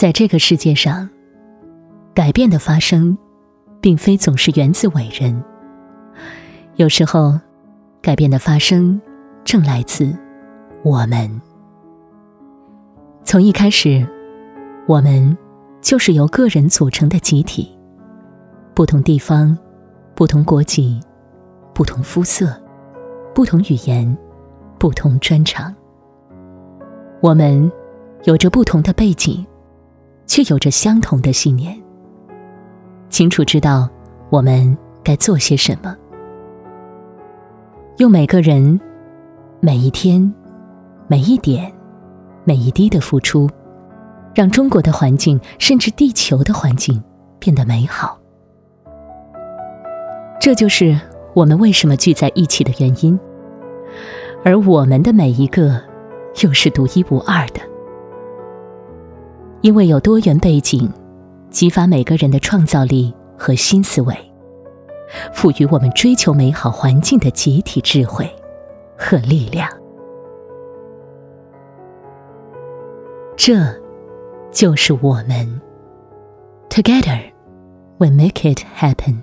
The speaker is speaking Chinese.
在这个世界上，改变的发生，并非总是源自伟人。有时候，改变的发生正来自我们。从一开始，我们就是由个人组成的集体，不同地方、不同国籍、不同肤色、不同语言、不同专长。我们有着不同的背景，却有着相同的信念，清楚知道我们该做些什么。用每个人每一天、每一点、每一滴的付出，让中国的环境，甚至地球的环境变得美好。这就是我们为什么聚在一起的原因。而我们的每一个，又是独一无二的，因为有多元背景，激发每个人的创造力和新思维。赋予我们追求美好环境的集体智慧和力量，这就是我们。Together, we make it happen.